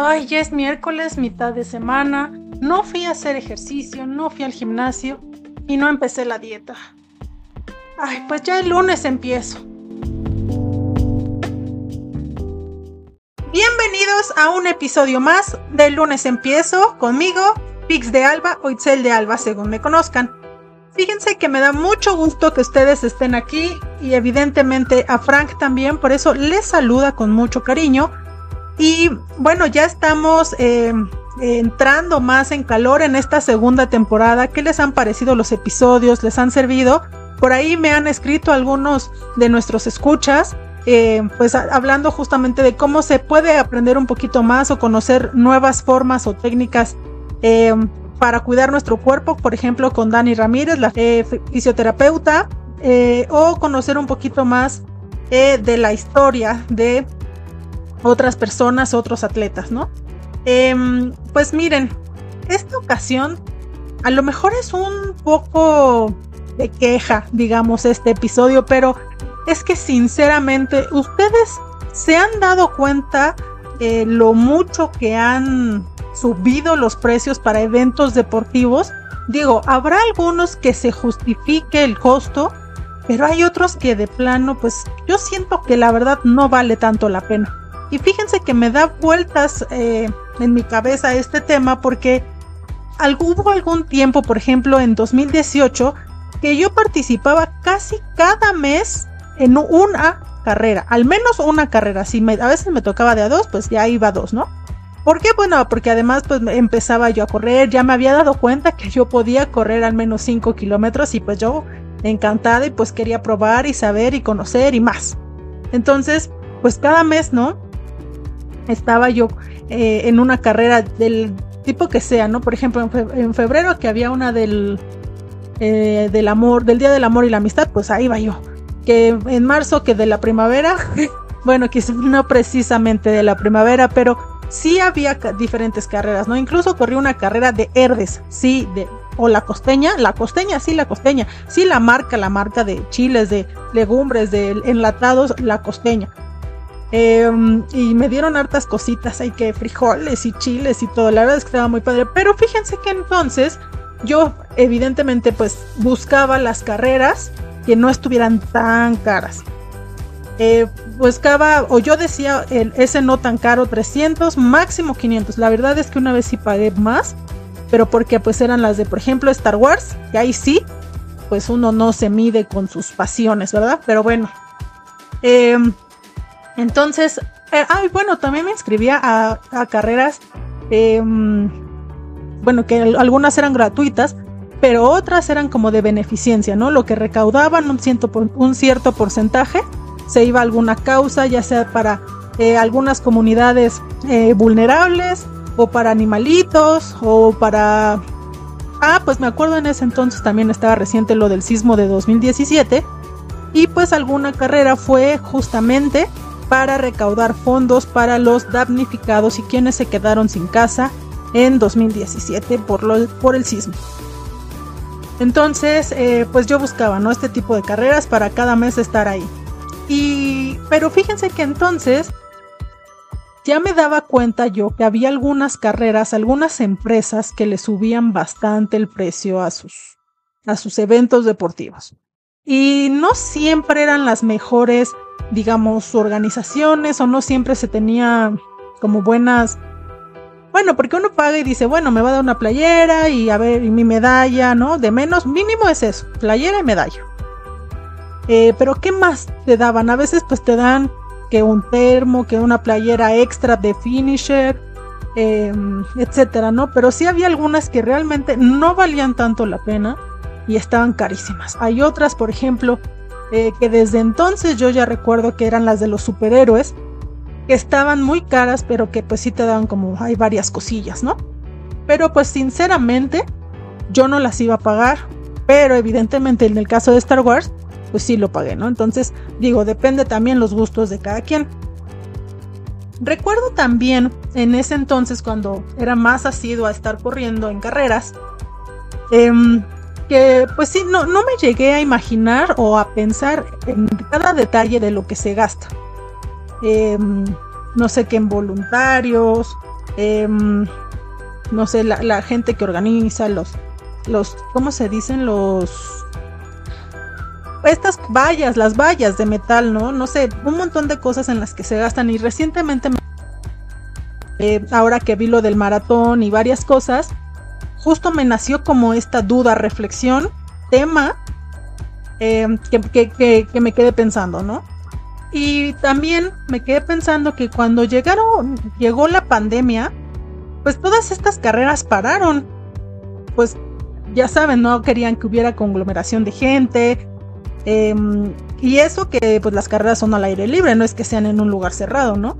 Ay, ya es miércoles, mitad de semana. No fui a hacer ejercicio, no fui al gimnasio y no empecé la dieta. Ay, pues ya el lunes empiezo. Bienvenidos a un episodio más del lunes empiezo conmigo, Pix de Alba o Itzel de Alba, según me conozcan. Fíjense que me da mucho gusto que ustedes estén aquí y evidentemente a Frank también, por eso les saluda con mucho cariño. Y bueno, ya estamos eh, entrando más en calor en esta segunda temporada. ¿Qué les han parecido los episodios? ¿Les han servido? Por ahí me han escrito algunos de nuestros escuchas, eh, pues hablando justamente de cómo se puede aprender un poquito más o conocer nuevas formas o técnicas eh, para cuidar nuestro cuerpo, por ejemplo, con Dani Ramírez, la fisioterapeuta, o conocer un poquito más de la historia de otras personas, otros atletas, ¿no? Em, pues miren, esta ocasión a lo mejor es un poco de queja, digamos, este episodio, pero es que sinceramente ustedes se han dado cuenta eh, lo mucho que han subido los precios para eventos deportivos. Digo, habrá algunos que se justifique el costo, pero hay otros que de plano, pues yo siento que la verdad no vale tanto la pena. Y fíjense que me da vueltas eh, en mi cabeza este tema porque hubo algún tiempo, por ejemplo en 2018, que yo participaba casi cada mes en una carrera, al menos una carrera. Si a veces me tocaba de a dos, pues ya iba a dos, ¿no? ¿Por qué? Bueno, porque además pues empezaba yo a correr, ya me había dado cuenta que yo podía correr al menos 5 kilómetros y pues yo encantada y pues quería probar y saber y conocer y más. Entonces, pues cada mes, ¿no? Estaba yo eh, en una carrera del tipo que sea, ¿no? Por ejemplo, en, febrero que había una del, eh, del amor, del Día del Amor y la Amistad, pues ahí va yo. Que en marzo que de la primavera, bueno, quizás no precisamente de la primavera, pero sí había diferentes carreras, ¿no? Incluso corrí una carrera de Herdes, sí, de, o la costeña, la costeña, sí, la costeña, sí, la marca, la marca de chiles, de legumbres, de enlatados, la costeña. Em, y me dieron hartas cositas, hay que frijoles y chiles y todo. La verdad es que estaba muy padre. Pero fíjense que entonces yo evidentemente pues buscaba las carreras que no estuvieran tan caras. Eh, buscaba, o yo decía, ese no tan caro, 300, máximo 500. La verdad es que una vez sí pagué más, pero porque pues eran las de, por ejemplo, Star Wars, y ahí sí, pues uno no se mide con sus pasiones, ¿verdad? Pero bueno. Eh, entonces, eh, ay, bueno, también me inscribía a, carreras, em, bueno, que algunas eran gratuitas, pero otras eran como de beneficencia, ¿no? Lo que recaudaban un cierto porcentaje se iba a alguna causa, ya sea para eh, algunas comunidades eh, vulnerables o para animalitos o para... Ah, pues me acuerdo en ese entonces también estaba reciente lo del sismo de 2017 y pues alguna carrera fue justamente para recaudar fondos para los damnificados y quienes se quedaron sin casa en 2017 por, lo, por el sismo. Entonces, eh, pues yo buscaba, ¿no? Este tipo de carreras para cada mes estar ahí. Y, pero fíjense que entonces ya me daba cuenta yo que había algunas carreras, algunas empresas que le subían bastante el precio a sus, a sus eventos deportivos. Y no siempre eran las mejores digamos, organizaciones o no siempre se tenía como buenas... Bueno, porque uno paga y dice, bueno, me va a dar una playera y a ver, y mi medalla, ¿no? De menos, mínimo es eso, playera y medalla. Eh, pero ¿qué más te daban? A veces pues te dan que un termo, que una playera extra de finisher, em, etcétera, ¿no? Pero sí había algunas que realmente no valían tanto la pena y estaban carísimas. Hay otras, por ejemplo, eh, que desde entonces yo ya recuerdo que eran las de los superhéroes, que estaban muy caras, pero que pues sí te daban como hay varias cosillas, ¿no? Pero pues sinceramente yo no las iba a pagar, pero evidentemente en el caso de Star Wars, pues sí lo pagué, ¿no? Entonces digo, depende también los gustos de cada quien. Recuerdo también en ese entonces cuando era más asiduo a estar corriendo en carreras, eh, que pues sí, no, no me llegué a imaginar o a pensar en cada detalle de lo que se gasta. Em, no sé qué en voluntarios, em, no sé, la, gente que organiza los, los, ¿cómo se dicen? Los, estas vallas, las vallas de metal, ¿no? No sé, un montón de cosas en las que se gastan y recientemente, eh, ahora que vi lo del maratón y varias cosas, justo me nació como esta duda, reflexión, tema, em, que, que me quedé pensando, ¿no? Y también me quedé pensando que cuando llegaron, llegó la pandemia, pues todas estas carreras pararon. Pues ya saben, no querían que hubiera conglomeración de gente. Em, y eso que pues las carreras son al aire libre, no es que sean en un lugar cerrado, ¿no?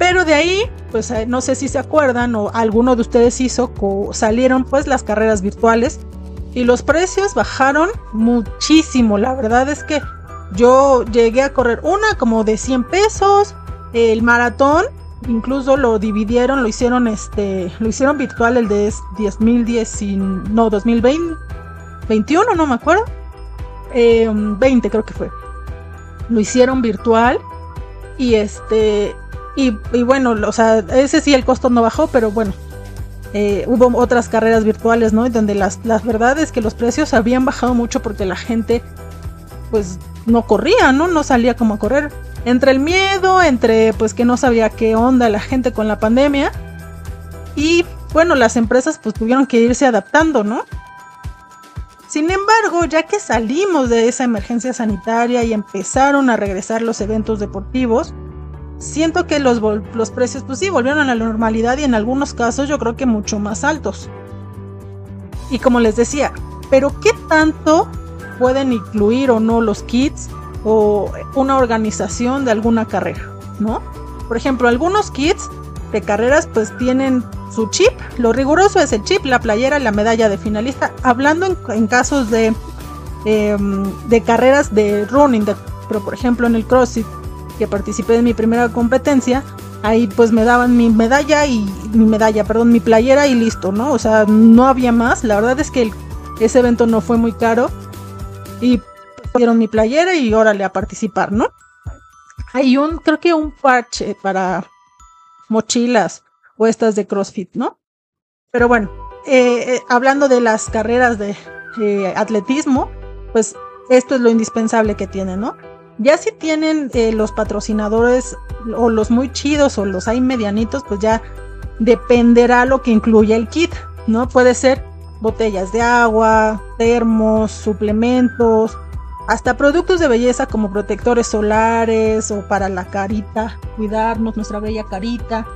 Pero de ahí, pues eh, no sé si se acuerdan o alguno de ustedes hizo, salieron pues las carreras virtuales y los precios bajaron muchísimo. La verdad es que yo llegué a correr una como de 100 pesos, el maratón, incluso lo dividieron, lo hicieron este, lo hicieron virtual el de 2010 no 2020, 21 no me acuerdo, 20 em, creo que fue. Lo hicieron virtual y este y, bueno, o sea, ese sí el costo no bajó, pero bueno, eh, hubo otras carreras virtuales, ¿no? Donde las, las verdades que los precios habían bajado mucho porque la gente, pues, no corría, ¿no? No salía como a correr. Entre el miedo, entre pues que no sabía qué onda la gente con la pandemia. Y bueno, las empresas pues tuvieron que irse adaptando, ¿no? Sin embargo, ya que salimos de esa emergencia sanitaria y empezaron a regresar los eventos deportivos, siento que los, los precios pues sí volvieron a la normalidad y en algunos casos yo creo que mucho más altos. Y como les decía, pero ¿qué tanto pueden incluir o no los kits o una organización de alguna carrera, ¿no? Por ejemplo, algunos kits de carreras pues tienen su chip, lo riguroso es el chip, la playera y la medalla de finalista, hablando en, casos de, em, de carreras de running, pero por ejemplo en el CrossFit, que participé en mi primera competencia, ahí pues me daban mi medalla y mi medalla, perdón, mi playera y listo, ¿no? O sea, no había más, la verdad es que ese evento no fue muy caro y dieron mi playera y órale a participar, ¿no? Hay un, creo que un parche para mochilas o estas de CrossFit, ¿no? Pero bueno, eh, eh, hablando de las carreras de eh, atletismo, pues esto es lo indispensable que tienen, ¿no? Ya si tienen los patrocinadores o los muy chidos o los hay medianitos, pues ya dependerá lo que incluya el kit, ¿no? Puede ser botellas de agua, termos, suplementos, hasta productos de belleza como protectores solares o para la carita, cuidarnos nuestra bella carita.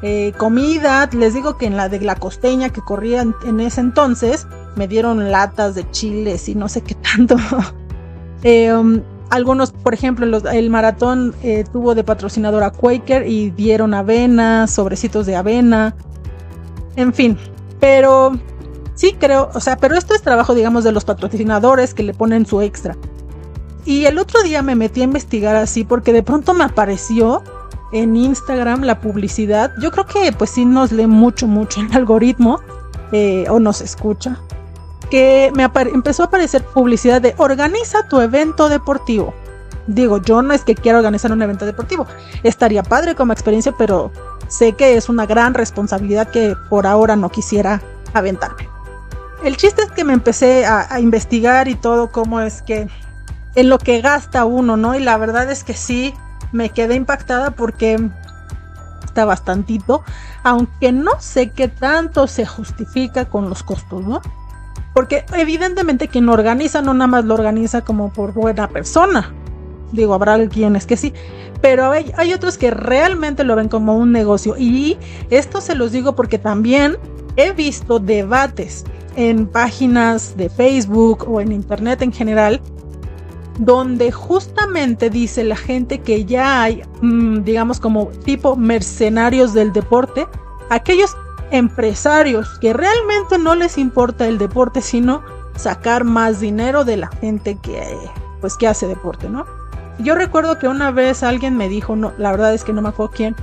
Eh, comida, les digo que en la de la costeña que corría en, ese entonces, me dieron latas de chiles y no sé qué tanto. Eh, um, algunos, por ejemplo, el maratón eh, tuvo de patrocinador a Quaker y dieron avena, sobrecitos de avena, en fin. Pero Sí, creo, o sea, pero esto es trabajo, digamos, de los patrocinadores que le ponen su extra. Y el otro día me metí a investigar así porque de pronto me apareció en Instagram la publicidad. Yo creo que pues sí nos lee mucho, mucho el algoritmo eh, o nos escucha. Que me empezó a aparecer publicidad de organiza tu evento deportivo. Digo, yo no es que quiera organizar un evento deportivo. Estaría padre como experiencia, pero sé que es una gran responsabilidad que por ahora no quisiera aventarme el chiste es que me empecé a, investigar y todo, cómo es que en lo que gasta uno, ¿no? Y la verdad es que sí, me quedé impactada porque está bastantito, aunque no sé qué tanto se justifica con los costos, ¿no? Porque evidentemente quien organiza no nada más lo organiza como por buena persona. Digo, habrá quienes que sí, pero hay, hay otros que realmente lo ven como un negocio. Y esto se los digo porque también he visto debates en páginas de Facebook o en Internet en general, donde justamente dice la gente que ya hay, mm, digamos, como tipo mercenarios del deporte, aquellos empresarios que realmente no les importa el deporte, sino sacar más dinero de la gente que, pues, que hace deporte, ¿no? Yo recuerdo que una vez alguien me dijo, no, la verdad es que no me acuerdo quién,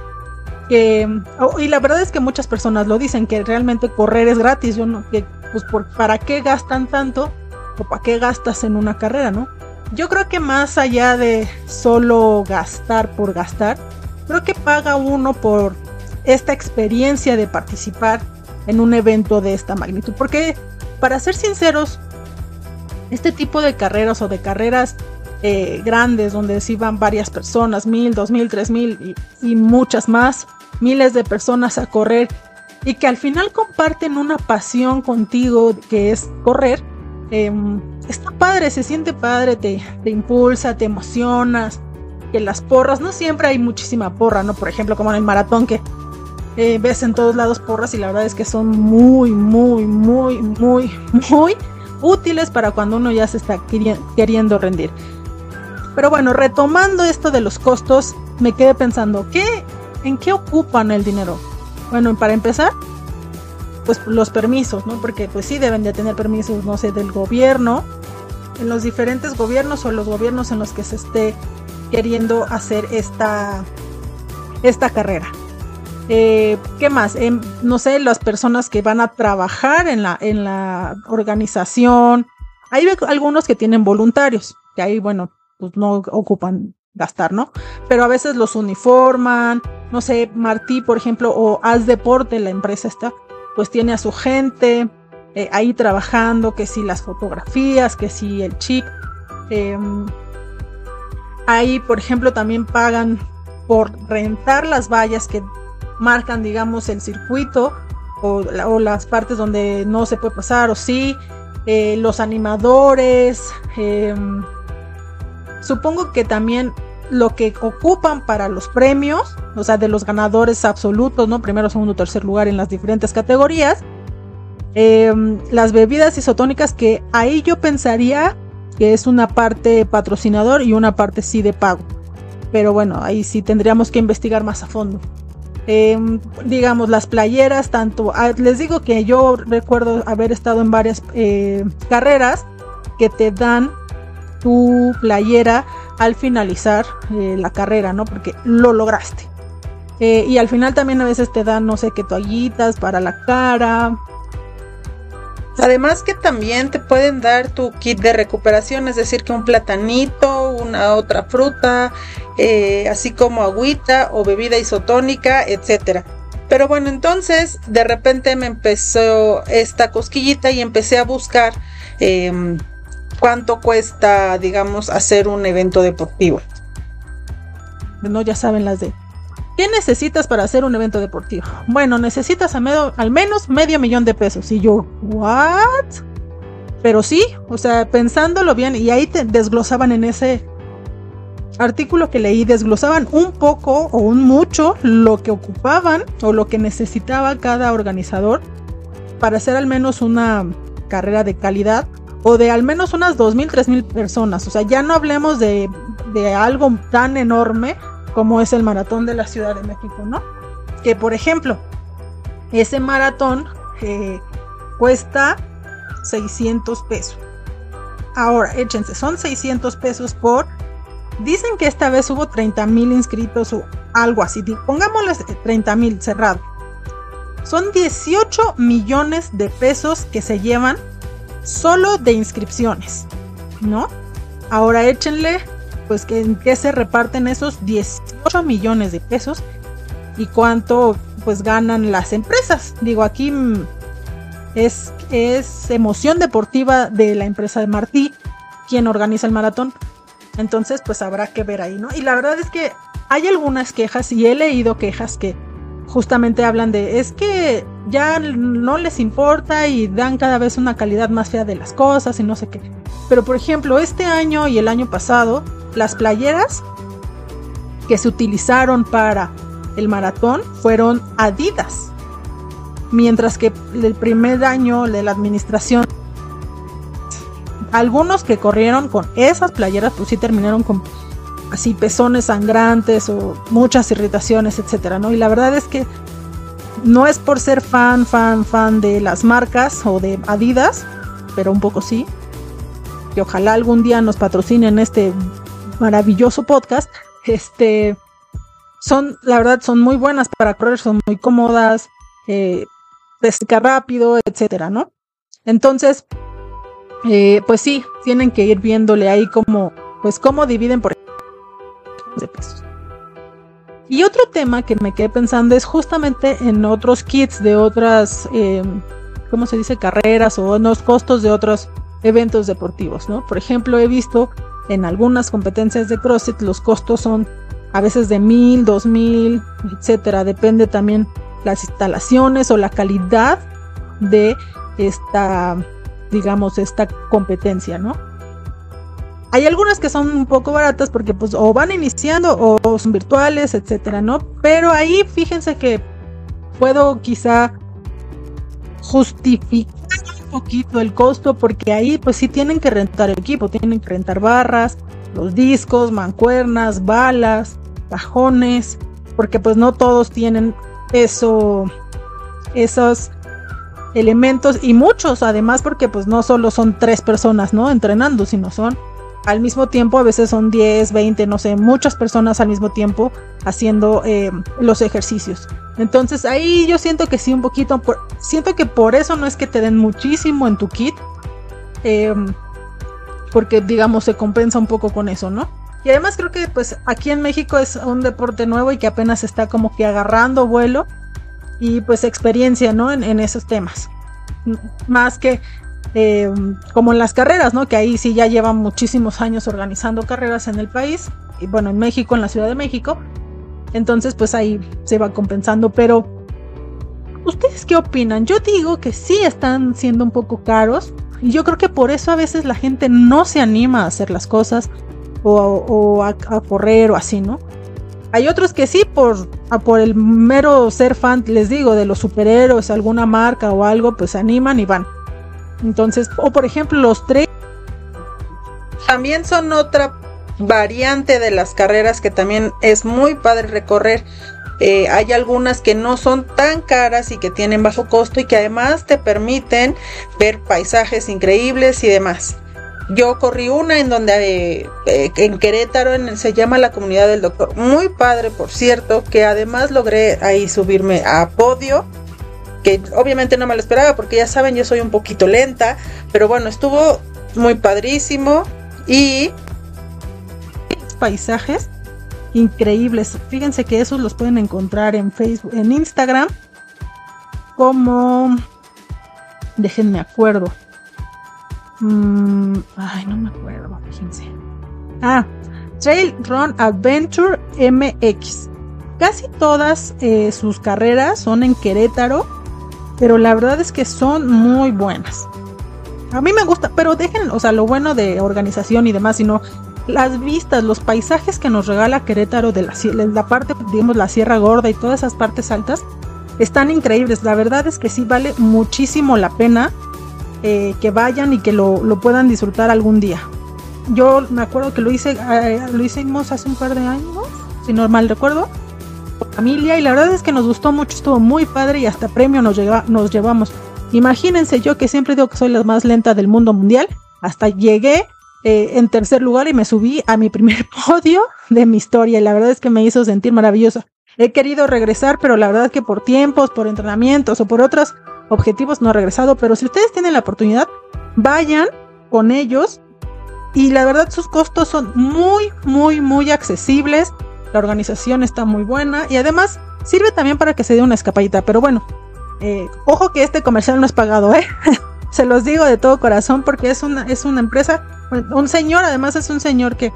que, oh, y la verdad es que muchas personas lo dicen, que realmente correr es gratis, no, que pues por, ¿para qué gastan tanto? ¿O para qué gastas en una carrera, no? Yo creo que más allá de solo gastar por gastar, creo que paga uno por esta experiencia de participar en un evento de esta magnitud. Porque, para ser sinceros, este tipo de carreras o de carreras eh, grandes donde se iban varias personas, mil, dos mil, tres mil y, muchas más, miles de personas a correr y que al final comparten una pasión contigo que es correr, em, está padre, se siente padre, te, te impulsa, te emocionas, que las porras, no siempre hay muchísima porra, ¿no? Por ejemplo, como en el maratón que eh, ves en todos lados porras y la verdad es que son muy, muy, muy, muy, muy útiles para cuando uno ya se está queriendo rendir. Pero bueno, retomando esto de los costos, me quedé pensando, ¿qué, ¿en qué ocupan el dinero? Bueno, para empezar, pues los permisos, ¿no? Porque pues sí deben de tener permisos, no sé, del gobierno, en los diferentes gobiernos o los gobiernos en los que se esté queriendo hacer esta, esta carrera. Eh, ¿Qué más? Em, no sé, las personas que van a trabajar en la, en la organización. Hay algunos que tienen voluntarios, que ahí, bueno, pues no ocupan gastar, ¿no? Pero a veces los uniforman, no sé, Martí, por ejemplo, o Haz Deporte, la empresa está, pues tiene a su gente eh, ahí trabajando, que si las fotografías, que si el chip. Em, ahí, por ejemplo, también pagan por rentar las vallas que marcan, digamos, el circuito o, las partes donde no se puede pasar o sí, eh, los animadores, em, supongo que también lo que ocupan para los premios, o sea, de los ganadores absolutos, ¿no? Primero, segundo, tercer lugar en las diferentes categorías. Em, las bebidas isotónicas que ahí yo pensaría que es una parte patrocinador y una parte sí de pago. Pero bueno, ahí sí tendríamos que investigar más a fondo. Em, digamos, las playeras, tanto, ah, les digo que yo recuerdo haber estado en varias eh, carreras que te dan tu playera al finalizar eh, la carrera, ¿no? Porque lo lograste. Eh, y al final también a veces te dan, no sé qué toallitas para la cara. Además que también te pueden dar tu kit de recuperación, es decir, que un platanito, una otra fruta, eh, así como agüita o bebida isotónica, etcétera. Pero bueno, entonces de repente me empezó esta cosquillita y empecé a buscar em, cuánto cuesta, digamos, hacer un evento deportivo. No, ya saben las de. ¿Qué necesitas para hacer un evento deportivo? Bueno, necesitas al menos medio millón de pesos. Y yo, ¿what? Pero sí, o sea, pensándolo bien, y ahí te desglosaban en ese artículo que leí, desglosaban un poco o un mucho lo que ocupaban o lo que necesitaba cada organizador para hacer al menos una carrera de calidad o de al menos unas 2.000, 3.000 personas. O sea, ya no hablemos de, algo tan enorme como es el maratón de la Ciudad de México, ¿no? Que por ejemplo, ese maratón eh, cuesta 600 pesos. Ahora, échense, son 600 pesos por... Dicen que esta vez hubo 30 mil inscritos o algo así. Pongámosles 30 mil cerrado. Son 18 millones de pesos que se llevan solo de inscripciones, ¿no? Ahora échenle, pues, que, en qué se reparten esos 18 millones de pesos y cuánto, pues, ganan las empresas. Digo, aquí mm, es, es emoción deportiva de la empresa de Martí quien organiza el maratón. Entonces, pues habrá que ver ahí, ¿no? Y la verdad es que hay algunas quejas y he leído quejas que justamente hablan de es que ya no les importa y dan cada vez una calidad más fea de las cosas y no sé qué. Pero por ejemplo, este año y el año pasado, las playeras que se utilizaron para el maratón fueron Adidas. Mientras que el primer año de la administración, algunos que corrieron con esas playeras, pues sí terminaron con así pezones sangrantes o muchas irritaciones, etcétera, ¿no? Y la verdad es que no es por ser fan, fan, fan de las marcas o de Adidas, pero un poco sí. Que ojalá algún día nos patrocinen este maravilloso podcast. Este son, la verdad, son muy buenas para correr, son muy cómodas, eh, rápido, etcétera, ¿no? Entonces, eh, pues sí, tienen que ir viéndole ahí como, pues cómo dividen por de. Y otro tema que me quedé pensando es justamente en otros kits de otras, eh, ¿cómo se dice? Carreras o en los costos de otros eventos deportivos, ¿no? Por ejemplo, he visto en algunas competencias de CrossFit los costos son a veces de mil, dos mil, etcétera. Depende también las instalaciones o la calidad de esta, digamos, esta competencia, ¿no? Hay algunas que son un poco baratas porque pues o van iniciando o son virtuales, etcétera, ¿no? Pero ahí fíjense que puedo quizá justificar un poquito el costo porque ahí pues sí tienen que rentar equipo, tienen que rentar barras, los discos, mancuernas, balas, cajones, porque pues no todos tienen eso, esos elementos y muchos además porque pues no solo son tres personas, ¿no? Entrenando, sino son al mismo tiempo, a veces son 10, 20, no sé, muchas personas al mismo tiempo haciendo eh, los ejercicios. Entonces ahí yo siento que sí un poquito, siento que por eso no es que te den muchísimo en tu kit, em, porque digamos se compensa un poco con eso, ¿no? Y además creo que pues aquí en México es un deporte nuevo y que apenas está como que agarrando vuelo y pues experiencia, ¿no? En, esos temas. Más que eh, como en las carreras, ¿no? Que ahí sí ya llevan muchísimos años organizando carreras en el país, y bueno, en México, en la Ciudad de México. Entonces, pues ahí se va compensando, pero ¿ustedes qué opinan? Yo digo que sí están siendo un poco caros, y yo creo que por eso a veces la gente no se anima a hacer las cosas o, a, correr o así, ¿no? Hay otros que sí, por, por el mero ser fan, les digo, de los superhéroes, alguna marca o algo, pues animan y van. Entonces, o por ejemplo, los tres también son otra variante de las carreras que también es muy padre recorrer. Eh, hay algunas que no son tan caras y que tienen bajo costo y que además te permiten ver paisajes increíbles y demás. Yo corrí una en donde eh, en Querétaro se llama la comunidad del doctor. Muy padre, por cierto, que además logré ahí subirme a podio que obviamente no me lo esperaba porque ya saben, yo soy un poquito lenta, pero bueno, estuvo muy padrísimo y paisajes increíbles. Fíjense que esos los pueden encontrar en Facebook, en Instagram, como déjenme acuerdo. Mm, ay, no me acuerdo, fíjense. Ah, Trail Run Adventure MX. Casi todas eh, sus carreras son en Querétaro pero la verdad es que son muy buenas. A mí me gusta, pero dejen, o sea, lo bueno de organización y demás, sino las vistas, los paisajes que nos regala Querétaro de la, la parte, digamos, la Sierra Gorda y todas esas partes altas, están increíbles. La verdad es que sí vale muchísimo la pena eh, que vayan y que lo, lo, puedan disfrutar algún día. Yo me acuerdo que lo hice, eh, lo hicimos hace un par de años, si no mal recuerdo familia y la verdad es que nos gustó mucho, estuvo muy padre y hasta premio nos, nos llevamos. Imagínense yo que siempre digo que soy la más lenta del mundo mundial, hasta llegué eh, en tercer lugar y me subí a mi primer podio de mi historia y la verdad es que me hizo sentir maravilloso. He querido regresar, pero la verdad es que por tiempos, por entrenamientos o por otros objetivos no he regresado, pero si ustedes tienen la oportunidad, vayan con ellos y la verdad sus costos son muy, muy, muy accesibles la organización está muy buena y además sirve también para que se dé una escapadita. Pero bueno, eh, ojo que este comercial no es pagado, ¿eh? se los digo de todo corazón porque es una, es una empresa, un señor, además es un señor que,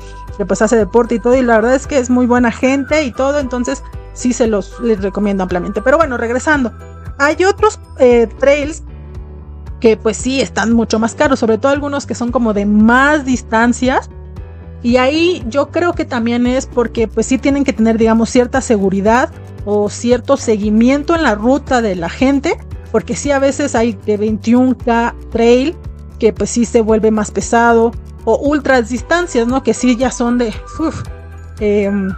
pues hace deporte y todo y la verdad es que es muy buena gente y todo, entonces sí se los les recomiendo ampliamente. Pero bueno, regresando, hay otros eh, trails que pues sí están mucho más caros, sobre todo algunos que son como de más distancias y ahí yo creo que también es porque pues sí tienen que tener, digamos, cierta seguridad o cierto seguimiento en la ruta de la gente, porque sí a veces hay de 21K trail que pues sí se vuelve más pesado, o ultras distancias, ¿no? Que sí ya son de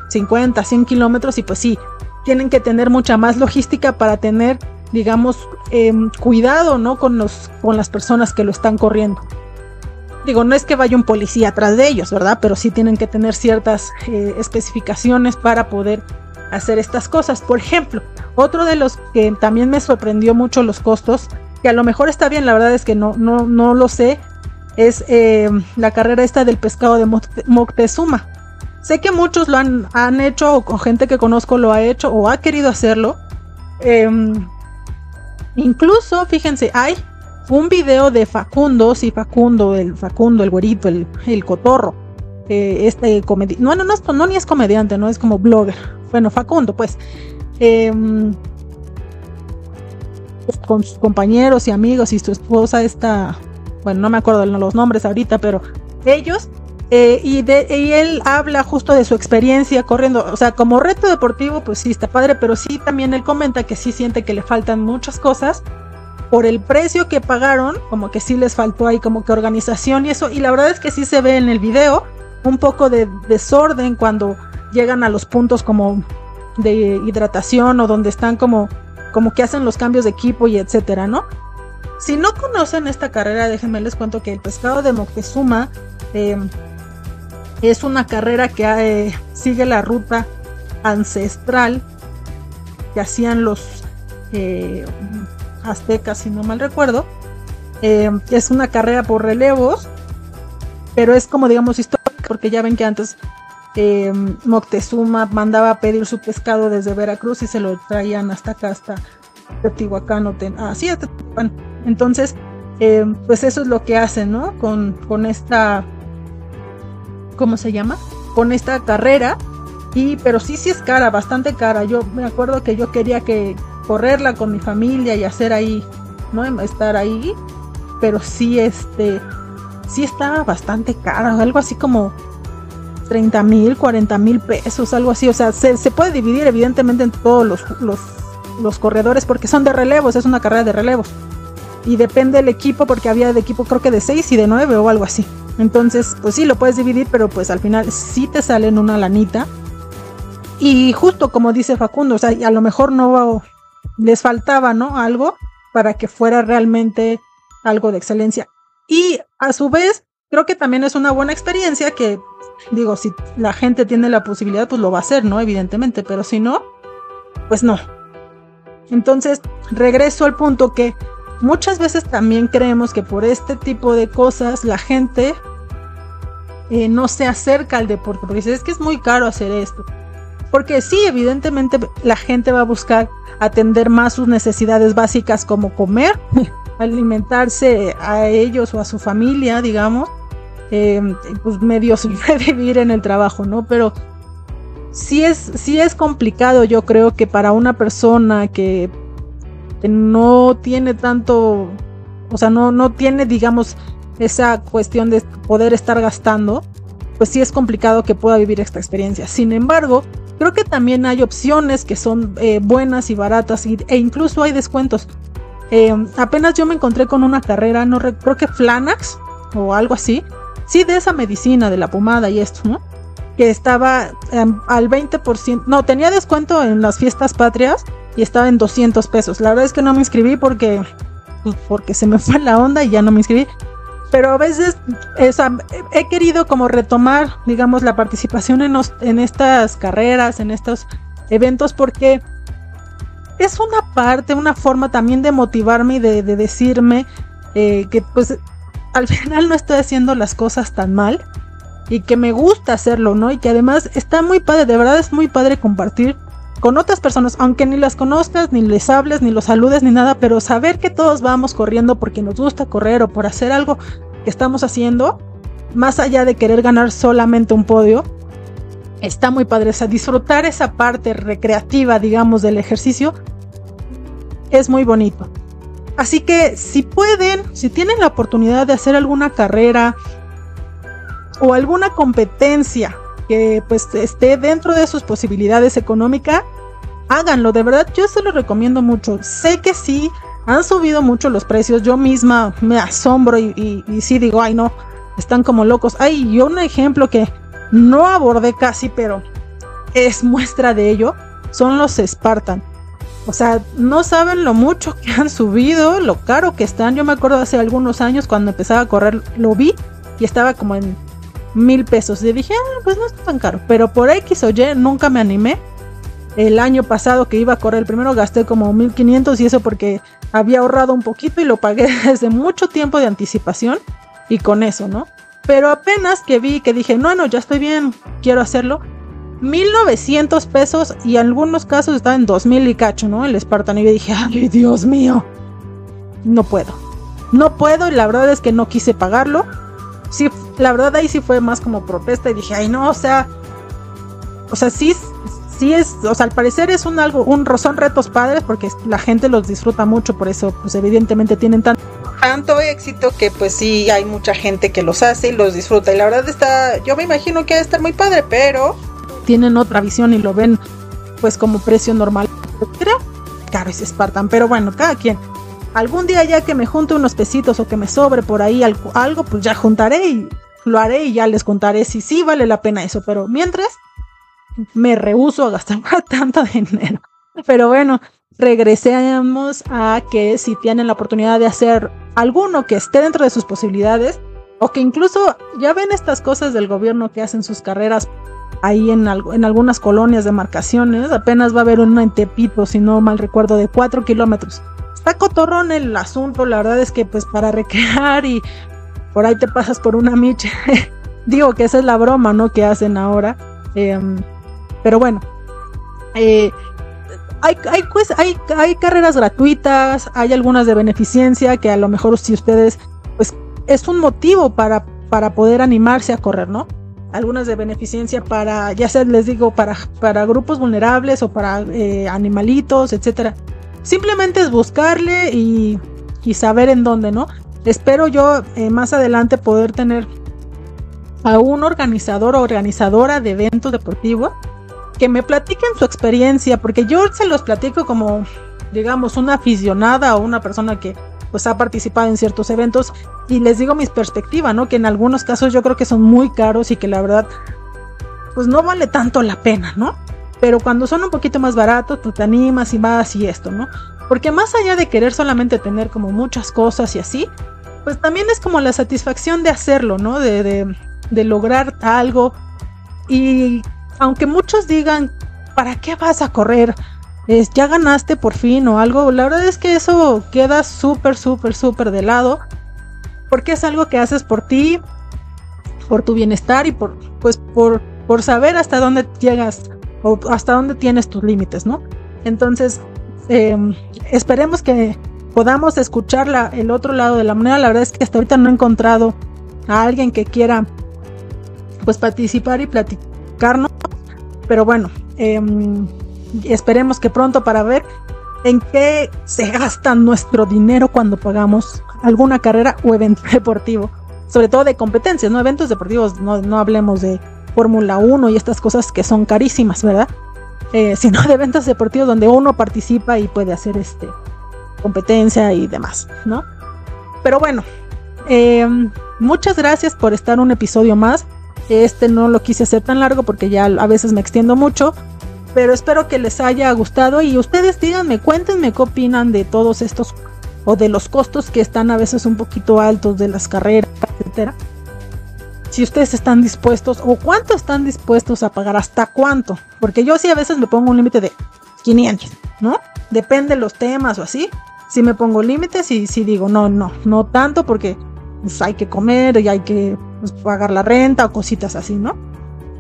50, 100 em, kilómetros y pues sí, tienen que tener mucha más logística para tener, digamos, em, cuidado, ¿no? Con, los, con las personas que lo están corriendo. Digo, no es que vaya un policía atrás de ellos, ¿verdad? Pero sí tienen que tener ciertas eh, especificaciones para poder hacer estas cosas. Por ejemplo, otro de los que también me sorprendió mucho los costos, que a lo mejor está bien, la verdad es que no, no, no lo sé, es eh, la carrera esta del pescado de Moctezuma. Sé que muchos lo han, han hecho, o gente que conozco lo ha hecho, o ha querido hacerlo. Em, incluso, fíjense, hay un video de Facundo, sí, Facundo, el Facundo, el güerito, el, el cotorro. Eh, este comediante, no, no, no, no, ni es comediante, no es como blogger. Bueno, Facundo, pues. Em, con sus compañeros y amigos y su esposa, esta, bueno, no me acuerdo los nombres ahorita, pero ellos, eh, y, de, y él habla justo de su experiencia corriendo, o sea, como reto deportivo, pues sí, está padre, pero sí también él comenta que sí siente que le faltan muchas cosas por el precio que pagaron, como que sí les faltó ahí como que organización y eso, y la verdad es que sí se ve en el video un poco de desorden cuando llegan a los puntos como de hidratación o donde están como, como que hacen los cambios de equipo y etcétera, ¿no? Si no conocen esta carrera, déjenme les cuento que el pescado de Moctezuma em, es una carrera que eh, sigue la ruta ancestral que hacían los eh, aztecas, si no mal recuerdo. Eh, es una carrera por relevos, pero es como digamos histórica, porque ya ven que antes Moctezuma mandaba a pedir su pescado desde Veracruz y se lo traían hasta acá, hasta Teotihuacán. Ah, sí, Entonces, pues eso es lo que hacen, ¿no? Con, con esta, ¿cómo se llama? Con esta carrera. Y, pero sí, sí es cara, bastante cara. Yo me acuerdo que yo quería que, correrla con mi familia y hacer ahí, ¿no? Estar ahí, pero sí, este, sí estaba bastante cara, algo así como 30 mil, 40 mil pesos, algo así, o sea, se, puede dividir evidentemente en todos los, los, los corredores porque son de relevos, es una carrera de relevos. Y depende del equipo porque había de equipo creo que de 6 y de 9 o algo así. Entonces, pues sí, lo puedes dividir, pero pues al final sí te salen una lanita. Y justo como dice Facundo, o sea, a lo mejor no, les faltaba, ¿no? Algo para que fuera realmente algo de excelencia. Y a su vez, creo que también es una buena experiencia que, digo, si la gente tiene la posibilidad, pues lo va a hacer, ¿no? Evidentemente, pero si no, pues no. Entonces, regreso al punto que muchas veces también creemos que por este tipo de cosas la gente eh, no se acerca al deporte, porque es que es muy caro hacer esto. Porque sí, evidentemente la gente va a buscar atender más sus necesidades básicas como comer, alimentarse a ellos o a su familia, digamos, eh, pues medio sobrevivir en el trabajo, ¿no? Pero sí es, sí es complicado, yo creo que para una persona que no tiene tanto, o sea, no, no tiene, digamos, esa cuestión de poder estar gastando, pues sí es complicado que pueda vivir esta experiencia. Sin embargo, creo que también hay opciones que son eh, buenas y baratas e incluso hay descuentos. Eh, apenas yo me encontré con una carrera, no creo que Flanax o algo así. Sí, de esa medicina, de la pomada y esto, ¿no? Que estaba em, al 20%, no, tenía descuento en las fiestas patrias y estaba en 200 pesos. La verdad es que no me inscribí porque, pues, porque se me fue la onda y ya no me inscribí pero a veces he querido como retomar, digamos, la participación en, en estas carreras, en estos eventos, porque es una parte, una forma también de motivarme y de, decirme eh, que pues al final no estoy haciendo las cosas tan mal y que me gusta hacerlo, ¿no? Y que además está muy padre, de verdad es muy padre compartir con otras personas, aunque ni las conozcas, ni les hables, ni los saludes, ni nada, pero saber que todos vamos corriendo porque nos gusta correr o por hacer algo que estamos haciendo, más allá de querer ganar solamente un podio, está muy padre. O sea, disfrutar esa parte recreativa, digamos, del ejercicio es muy bonito. Así que si pueden, si tienen la oportunidad de hacer alguna carrera o alguna competencia que pues esté dentro de sus posibilidades económicas, háganlo, de verdad yo se lo recomiendo mucho. Sé que sí han subido mucho los precios, yo misma me asombro y, y, sí digo, ay no, están como locos. Ay, yo un ejemplo que no abordé casi, pero es muestra de ello, son los Spartan. O sea, no saben lo mucho que han subido, lo caro que están. Yo me acuerdo hace algunos años cuando empezaba a correr, lo vi y estaba como en mil pesos. Y dije, ah, pues no está tan caro. Pero por X o Y nunca me animé. El año pasado que iba a correr el primero gasté como 1500 y eso porque había ahorrado un poquito y lo pagué desde mucho tiempo de anticipación. Y con eso, ¿no? Pero apenas que vi que dije, no, no, ya estoy bien, quiero hacerlo. 1900 pesos y en algunos casos está en 2000 y cacho, ¿no? El Spartan. Y yo dije, ay, Dios mío, no puedo. No puedo y la verdad es que no quise pagarlo. Sí, la verdad ahí sí fue más como protesta y dije, ay, no, o sea, o sea, sí, sí es, o sea, al parecer es un algo, un son retos padres porque la gente los disfruta mucho, por eso, pues evidentemente tienen tanto, tanto éxito que pues sí hay mucha gente que los hace y los disfruta. Y la verdad está, yo me imagino que a estar muy padre, pero tienen otra visión y lo ven pues como precio normal. Creo caro es Spartan, pero bueno, cada quien. Algún día ya que me junte unos pesitos o que me sobre por ahí algo pues ya juntaré y lo haré y ya les contaré si sí vale la pena eso. Pero mientras, me rehuso a gastar tanto dinero. Pero bueno, regresemos a que si tienen la oportunidad de hacer alguno que esté dentro de sus posibilidades, o que incluso ya ven estas cosas del gobierno que hacen sus carreras ahí en, en algunas colonias de marcaciones, apenas va a haber una en Tepito, si no mal recuerdo, de 4 kilómetros. Está cotorrón el asunto, la verdad es que pues para recrear y por ahí te pasas por una micha. Digo que esa es la broma, ¿no? Que hacen ahora. Eh, pero bueno, eh, hay, hay, pues, hay, hay, carreras gratuitas, hay algunas de beneficencia que a lo mejor si ustedes, pues es un motivo para, para poder animarse a correr, ¿no? Algunas de beneficencia para, ya sea les digo, para, para grupos vulnerables o para eh, animalitos, etcétera. Simplemente es buscarle y, y, saber en dónde, ¿no? Espero yo eh, más adelante poder tener a un organizador o organizadora de eventos deportivos que me platiquen su experiencia, porque yo se los platico como, digamos, una aficionada o una persona que pues ha participado en ciertos eventos y les digo mis perspectivas, ¿no? Que en algunos casos yo creo que son muy caros y que la verdad pues no vale tanto la pena, ¿no? Pero cuando son un poquito más baratos, tú te animas y vas y esto, ¿no? Porque más allá de querer solamente tener como muchas cosas y así, pues también es como la satisfacción de hacerlo, ¿no? De, de, de lograr algo y aunque muchos digan, ¿para qué vas a correr? Es, ya ganaste por fin o algo. La verdad es que eso queda súper, súper, súper de lado. Porque es algo que haces por ti, por tu bienestar y por, pues, por, por saber hasta dónde llegas o hasta dónde tienes tus límites, ¿no? Entonces, em, esperemos que podamos escuchar el otro lado de la moneda. La verdad es que hasta ahorita no he encontrado a alguien que quiera pues participar y platicarnos pero bueno, em, esperemos que pronto para ver en qué se gasta nuestro dinero cuando pagamos alguna carrera o evento deportivo. Sobre todo de competencias, ¿no? Eventos deportivos, no, hablemos de Fórmula 1 y estas cosas que son carísimas, ¿verdad? Eh, sino de eventos deportivos donde uno participa y puede hacer este competencia y demás, ¿no? Pero bueno, em, muchas gracias por estar un episodio más. Este no lo quise hacer tan largo porque ya a veces me extiendo mucho. Pero espero que les haya gustado y ustedes díganme, cuéntenme qué opinan de todos estos o de los costos que están a veces un poquito altos de las carreras, etcétera. Si ustedes están dispuestos o cuánto están dispuestos a pagar, hasta cuánto. Porque yo sí a veces me pongo un límite de 500, ¿no? Depende de los temas o así. Si me pongo límites y si digo, no, no, no tanto porque pues, hay que comer y hay que pues, pagar la renta o cositas así, ¿no?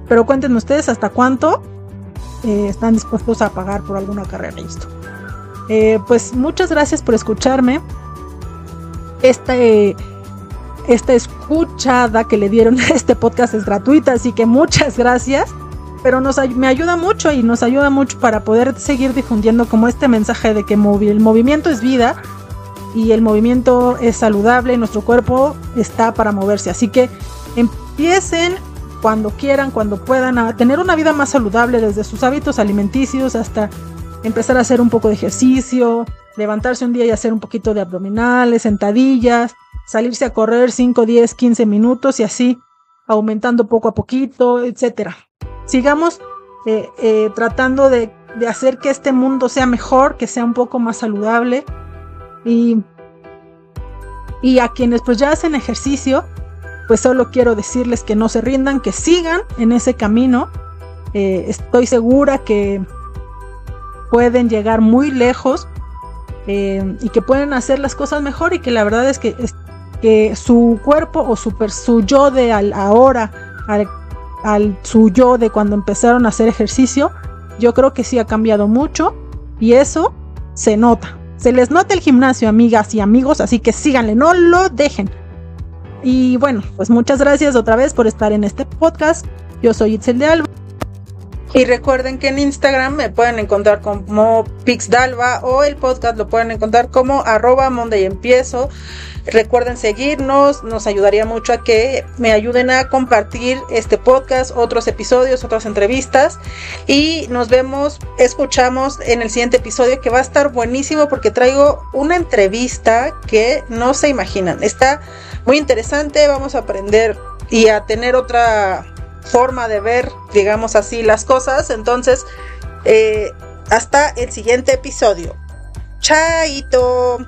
Pero cuéntenme ustedes hasta cuánto eh, están dispuestos a pagar por alguna carrera esto. Eh, pues muchas gracias por escucharme. Este, esta escuchada que le dieron a este podcast es gratuita, así que muchas gracias. Pero nos, me ayuda mucho y nos ayuda mucho para poder seguir difundiendo como este mensaje de que el movimiento es vida y el movimiento es saludable, nuestro cuerpo está para moverse. Así que empiecen cuando quieran, cuando puedan, a tener una vida más saludable desde sus hábitos alimenticios hasta empezar a hacer un poco de ejercicio, levantarse un día y hacer un poquito de abdominales, sentadillas, salirse a correr 5, 10, 15 minutos y así aumentando poco a poquito, etcétera. Sigamos eh, eh, tratando de, de hacer que este mundo sea mejor, que sea un poco más saludable y, y a quienes pues ya hacen ejercicio, pues solo quiero decirles que no se rindan, que sigan en ese camino. Eh, estoy segura que pueden llegar muy lejos y que pueden hacer las cosas mejor y que la verdad es que que su cuerpo o su, su yo de al, ahora, al, al su yo de cuando empezaron a hacer ejercicio, yo creo que sí ha cambiado mucho y eso se nota. Se les nota el gimnasio, amigas y amigos, así que síganle, no lo dejen. Y bueno, pues muchas gracias otra vez por estar en este podcast. Yo soy Itzel de Alba. Y recuerden que en Instagram me pueden encontrar como Pixdalba o el podcast lo pueden encontrar como arroba Monday Empiezo. Recuerden seguirnos, nos ayudaría mucho a que me ayuden a compartir este podcast, otros episodios, otras entrevistas y nos vemos, escuchamos en el siguiente episodio que va a estar buenísimo porque traigo una entrevista que no se imaginan. Está muy interesante, vamos a aprender y a tener otra forma de ver, digamos así, las cosas. Entonces, eh, hasta el siguiente episodio. Chaito.